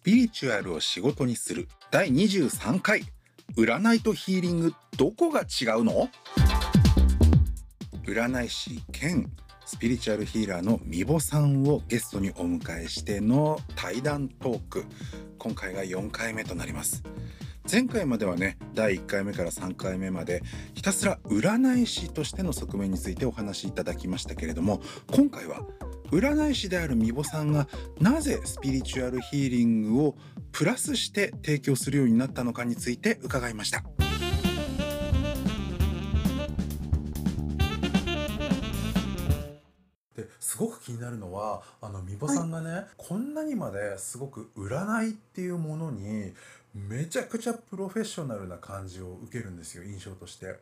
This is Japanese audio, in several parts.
スピリチュアルを仕事にする。第23回。占いとヒーリング。どこが違うの？占い師兼スピリチュアルヒーラーのみぼさんをゲストにお迎えしての対談トーク。今回が4回目となります。前回まではね第1回目から3回目までひたすら占い師としての側面についてお話しいただきましたけれども今回は占い師であるみぼさんがなぜスピリチュアルヒーリングをプラスして提供するようになったのかについて伺いました。ですごく気になるのはあのみぼさんがね、はい、こんなにまですごく占いっていうものにめちゃくちゃプロフェッショナルな感じを受けるんですよ印象として。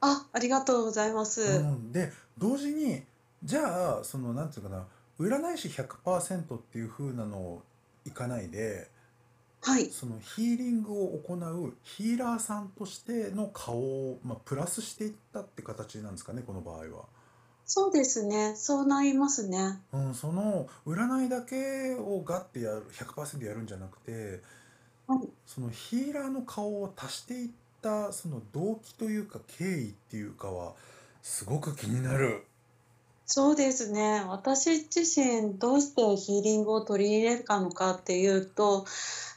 あありがとうございます。うん、で同時にじゃあそのなんていうかな占い師100%っていう風なのをいかないで、はい、そのヒーリングを行うヒーラーさんとしての顔を、まあ、プラスしていったって形なんですかねこの場合は。そうですねそうなりますね。うん、その占いだけをガッてやる100%やるんじゃなくて、はい、そのヒーラーの顔を足していったその動機というか経緯っていうかはすごく気になる。そうですね。私自身どうしてヒーリングを取り入れるかのかっていうと、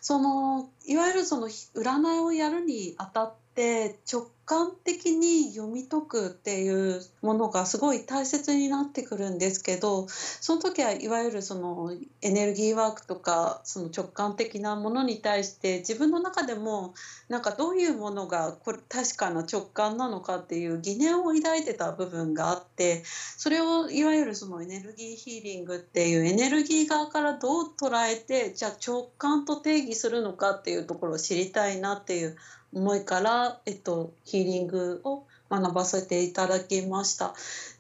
そのいわゆるその占いをやるにあたって直感的に読み解くっていうものがすごい大切になってくるんですけどその時はいわゆるそのエネルギーワークとかその直感的なものに対して自分の中でもなんかどういうものがこれ確かな直感なのかっていう疑念を抱いてた部分があってそれをいわゆるそのエネルギーヒーリングっていうエネルギー側からどう捉えてじゃあ直感と定義するのかっていうところを知りたいなっていう思いから、えっと、ヒーリングを学ばせていただきました。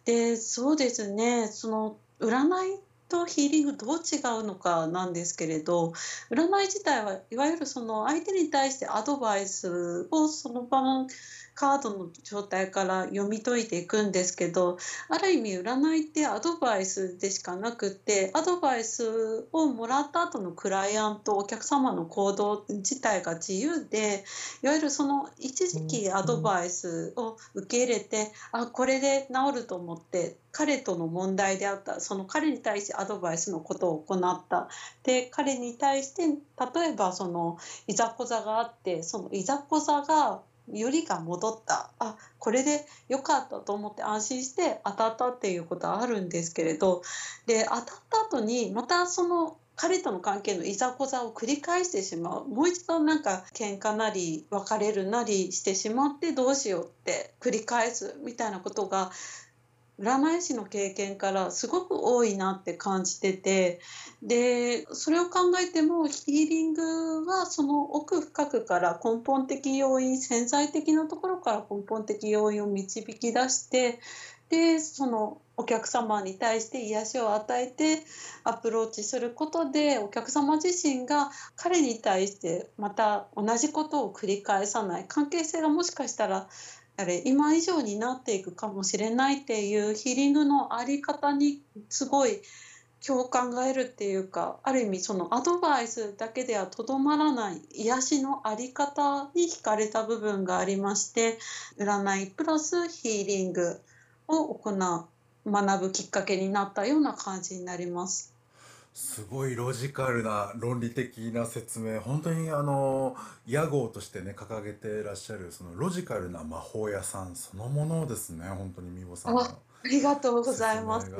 でそうですねその占いとヒーリングどう違うのかなんですけれど占い自体はいわゆるその相手に対してアドバイスをその場のカードの状態から読み解いていくんですけどある意味占いってアドバイスでしかなくってアドバイスをもらった後のクライアントお客様の行動自体が自由でいわゆるその一時期アドバイスを受け入れてあこれで治ると思って彼との問題であったその彼に対してアドバイスのことを行った。で彼に対して例えばそのいざこざがあってそのいざこざがよりが戻った。あこれで良かったと思って安心して当たったっていうことはあるんですけれど。で当たった後にまたその彼との関係のいざこざを繰り返してしまう。もう一度なんか喧嘩なり別れるなりしてしまってどうしようって繰り返すみたいなことが占い師の経験からすごく多いなって感じててでそれを考えてもヒーリングはその奥深くから根本的要因潜在的なところから根本的要因を導き出してでそのお客様に対して癒しを与えてアプローチすることでお客様自身が彼に対してまた同じことを繰り返さない。関係性がもしかしたらあれ今以上になっていくかもしれないっていうヒーリングの在り方にすごい共感が得るっていうかある意味そのアドバイスだけではとどまらない癒しの在り方に惹かれた部分がありまして占いプラスヒーリングを行う学ぶきっかけになったような感じになります。すごいロジカルな論理的な説明本当にあの屋号としてね掲げてらっしゃるそのロジカルな魔法屋さんそのものですね本当に美穂さんありがとうございます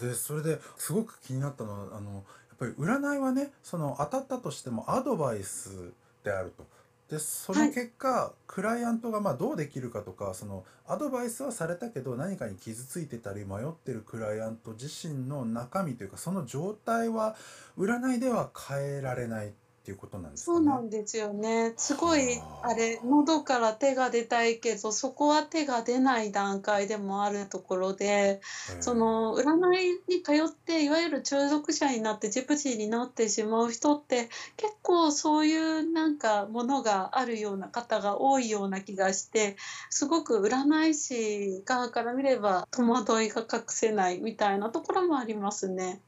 でそれですごく気になったのはあのやっぱり占いはねその当たったとしてもアドバイスであると。でその結果、はい、クライアントがまあどうできるかとかそのアドバイスはされたけど何かに傷ついてたり迷ってるクライアント自身の中身というかその状態は占いでは変えられないっていうことなんですか、ね、そうなんですよね。すごいあれ喉から手が出たいけどそこは手が出ない段階でもあるところで、その占いに通っていわゆる中毒者になってジプシーになってしまう人って結構そういうなんかものがあるような方が多いような気がしてすごく占い師側から見れば戸惑いが隠せないみたいなところもありますね。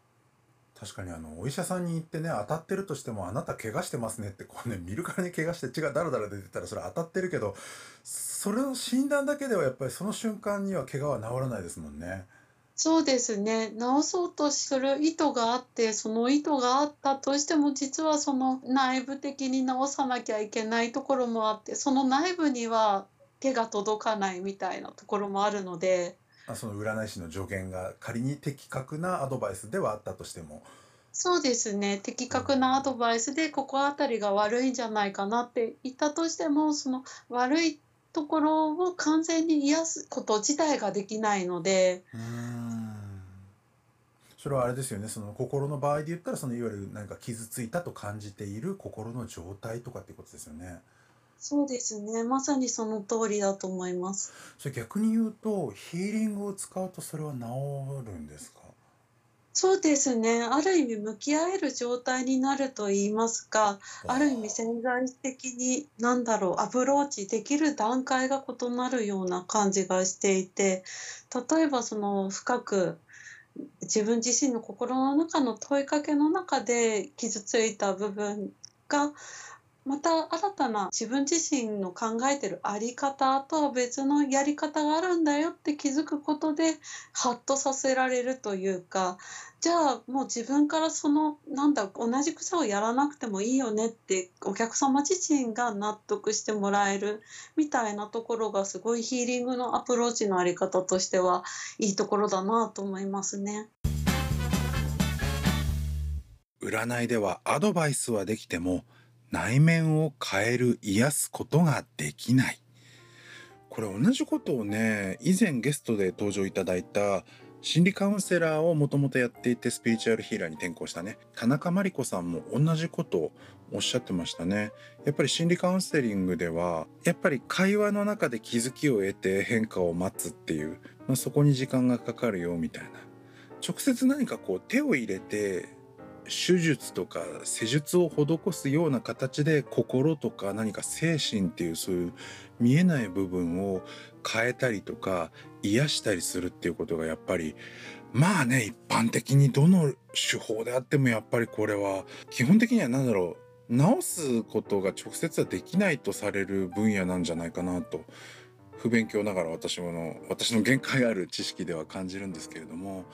確かにあのお医者さんに行ってね当たってるとしてもあなた怪我してますねってこうね見るからに怪我して血がダラダラ出てたらそれ当たってるけどそれの診断だけではやっぱりその瞬間には怪我は治らないですもんね。そうですね。治そうとする意図があって、その意図があったとしても、実はその内部的に治さなきゃいけないところもあって、その内部には手が届かないみたいなところもあるので。あその占い師の助言が仮に的確なアドバイスではあったとしても。そうですね。的確なアドバイスで、ここあたりが悪いんじゃないかなって言ったとしても、その悪いところを完全に癒すこと自体ができないので。それはあれですよねその心の場合で言ったらそのいわゆる何か傷ついたと感じている心の状態とかっていうことですよね。そうですねまさにその通りだと思います。それ逆に言うとヒーリングを使うとそれは治るんですか？そうですね。ある意味向き合える状態になると言いますか、ある意味潜在的に何だろう、アプローチできる段階が異なるような感じがしていて、例えばその深く自分自身の心の中の問いかけの中で傷ついた部分がまた新たな自分自身の考えてる在り方とは別のやり方があるんだよって気づくことでハッとさせられるというかじゃあもう自分からそのなんだ同じ癖をやらなくてもいいよねってお客様自身が納得してもらえるみたいなところがすごいヒーリングのアプローチのあり方としてはいいところだなと思いますね。占いではアドバイスはできても内面を変える癒すことができない。これ同じことをね以前ゲストで登場いただいた心理カウンセラーをもともとやっていてスピリチュアルヒーラーに転向したね田中真理子さんも同じことをおっしゃってましたね。やっぱり心理カウンセリングではやっぱり会話の中で気づきを得て変化を待つっていう、まあ、そこに時間がかかるよみたいな。直接何かこう手を入れて手術とか施術を施すような形で心とか何か精神っていうそういう見えない部分を変えたりとか癒したりするっていうことがやっぱりまあね一般的にどの手法であってもやっぱりこれは基本的には何だろう治すことが直接はできないとされる分野なんじゃないかなと不勉強ながら私もの私の限界ある知識では感じるんですけれども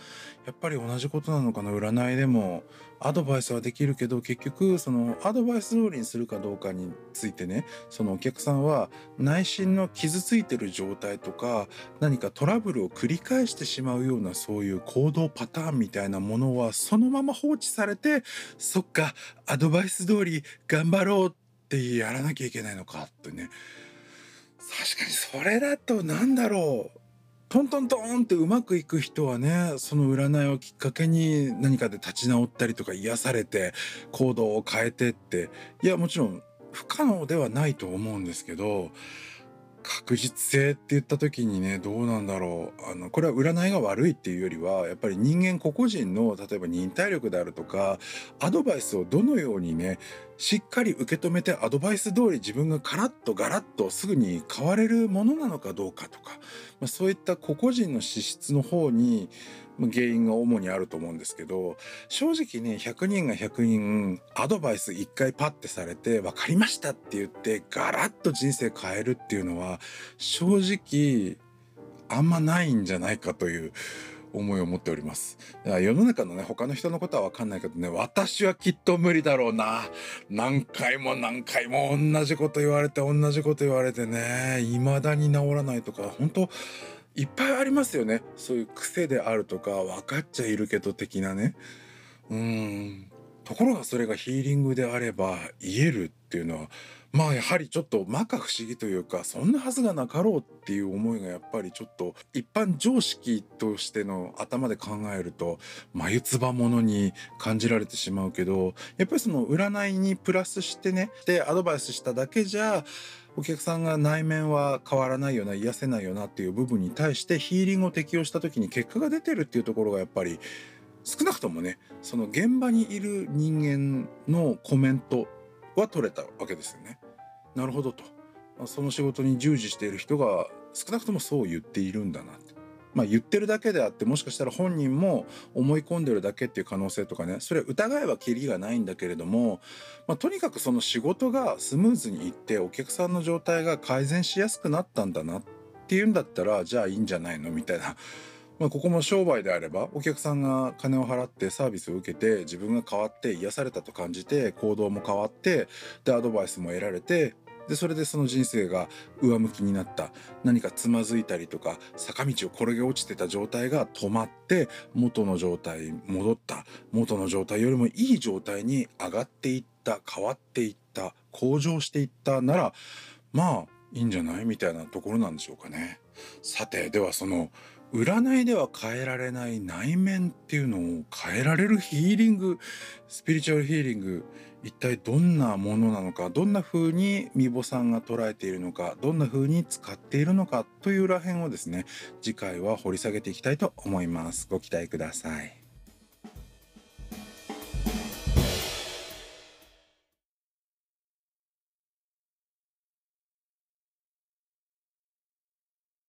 やっぱり同じことなのかな？占いでもアドバイスはできるけど結局そのアドバイス通りにするかどうかについてねそのお客さんは内心の傷ついてる状態とか何かトラブルを繰り返してしまうようなそういう行動パターンみたいなものはそのまま放置されてそっかアドバイス通り頑張ろうってやらなきゃいけないのかってね。確かにそれだとなんだろう。トントントンってうまくいく人はねその占いをきっかけに何かで立ち直ったりとか癒されて行動を変えてって。いやもちろん不可能ではないと思うんですけど確実性って言った時にねどうなんだろう。あのこれは占いが悪いっていうよりはやっぱり人間個々人の例えば忍耐力であるとかアドバイスをどのようにねしっかり受け止めてアドバイス通り自分がカラッとガラッとすぐに変われるものなのかどうかとか、まあ、そういった個々人の資質の方に原因が主にあると思うんですけど正直ね100人が100人アドバイス1回パッてされて分かりましたって言ってガラッと人生変えるっていうのは正直あんまないんじゃないかという思いを持っております。世の中のね、他の人のことはわかんないけどね、私はきっと無理だろうな。何回も何回も同じこと言われて、同じこと言われてね、未だに治らないとか、本当いっぱいありますよね。そういう癖であるとか分かっちゃいるけど的なね。うん。ところがそれがヒーリングであれば言えるっていうのはまあやはりちょっと摩訶不思議というかそんなはずがなかろうっていう思いがやっぱりちょっと一般常識としての頭で考えると眉唾ものに感じられてしまうけどやっぱりその占いにプラスしてねでアドバイスしただけじゃお客さんが内面は変わらないよな癒せないよなっていう部分に対してヒーリングを適用した時に結果が出てるっていうところがやっぱり少なくともねその現場にいる人間のコメントは取れたわけですよね。なるほどとその仕事に従事している人が少なくともそう言っているんだなまあ、言ってるだけであってもしかしたら本人も思い込んでるだけっていう可能性とかねそれ疑いはきりがないんだけれども、まあ、とにかくその仕事がスムーズにいってお客さんの状態が改善しやすくなったんだなっていうんだったらじゃあいいんじゃないのみたいな。まあ、ここも商売であればお客さんが金を払ってサービスを受けて自分が変わって癒されたと感じて行動も変わってでアドバイスも得られてでそれでその人生が上向きになった。何かつまずいたりとか坂道を転げ落ちてた状態が止まって元の状態戻った。元の状態よりもいい状態に上がっていった。変わっていった。向上していった。ならまあいいんじゃない？みたいなところなんでしょうかね。さてではその占いでは変えられない内面っていうのを変えられるヒーリングスピリチュアルヒーリング一体どんなものなのかどんな風にみぼさんが捉えているのかどんな風に使っているのかというらへんをですね次回は掘り下げていきたいと思います。ご期待ください。